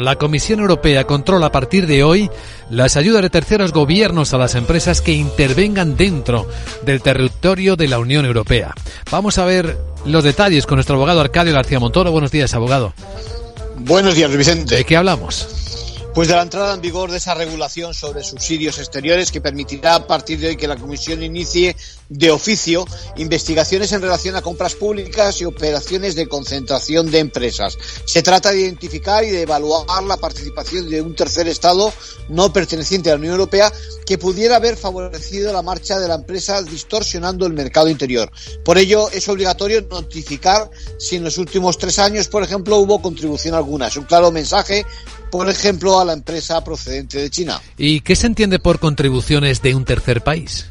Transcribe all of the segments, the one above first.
La Comisión Europea controla a partir de hoy las ayudas de terceros gobiernos a las empresas que intervengan dentro del territorio de la Unión Europea. Vamos a ver los detalles con nuestro abogado Arcadio García Montoro. Buenos días, abogado. Buenos días, Vicente. ¿De qué hablamos? Pues de la entrada en vigor de esa regulación sobre subsidios exteriores que permitirá a partir de hoy que la Comisión inicie de oficio investigaciones en relación a compras públicas y operaciones de concentración de empresas. Se trata de identificar y de evaluar la participación de un tercer Estado no perteneciente a la Unión Europea que pudiera haber favorecido la marcha de la empresa distorsionando el mercado interior. Por ello, es obligatorio notificar si en los últimos tres años, por ejemplo, hubo contribución alguna. Es un claro mensaje por ejemplo, a la empresa procedente de China. ¿Y qué se entiende por contribuciones de un tercer país?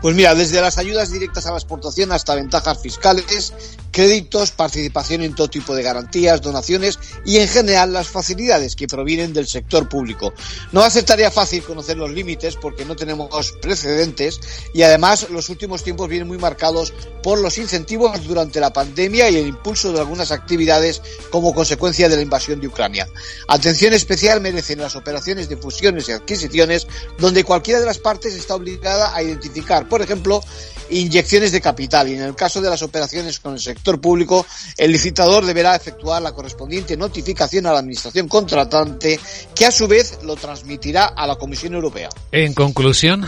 Pues mira, desde las ayudas directas a la exportación hasta ventajas fiscales, créditos, participación en todo tipo de garantías, donaciones y en general las facilidades que provienen del sector público. No va a ser tarea fácil conocer los límites porque no tenemos precedentes y además los últimos tiempos vienen muy marcados por los incentivos durante la pandemia y el impulso de algunas actividades como consecuencia de la invasión de Ucrania. Atención especial merecen las operaciones de fusiones y adquisiciones donde cualquiera de las partes está obligada a identificar, por ejemplo, inyecciones de capital y en el caso de las operaciones con el sector público, el licitador deberá efectuar la correspondiente notificación a la Administración contratante que a su vez lo transmitirá a la Comisión Europea. En conclusión.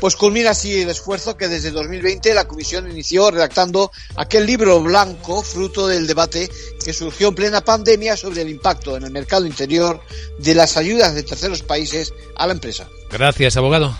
Pues culmina así el esfuerzo que desde 2020 la Comisión inició redactando aquel libro blanco, fruto del debate que surgió en plena pandemia sobre el impacto en el mercado interior de las ayudas de terceros países a la empresa. Gracias, abogado.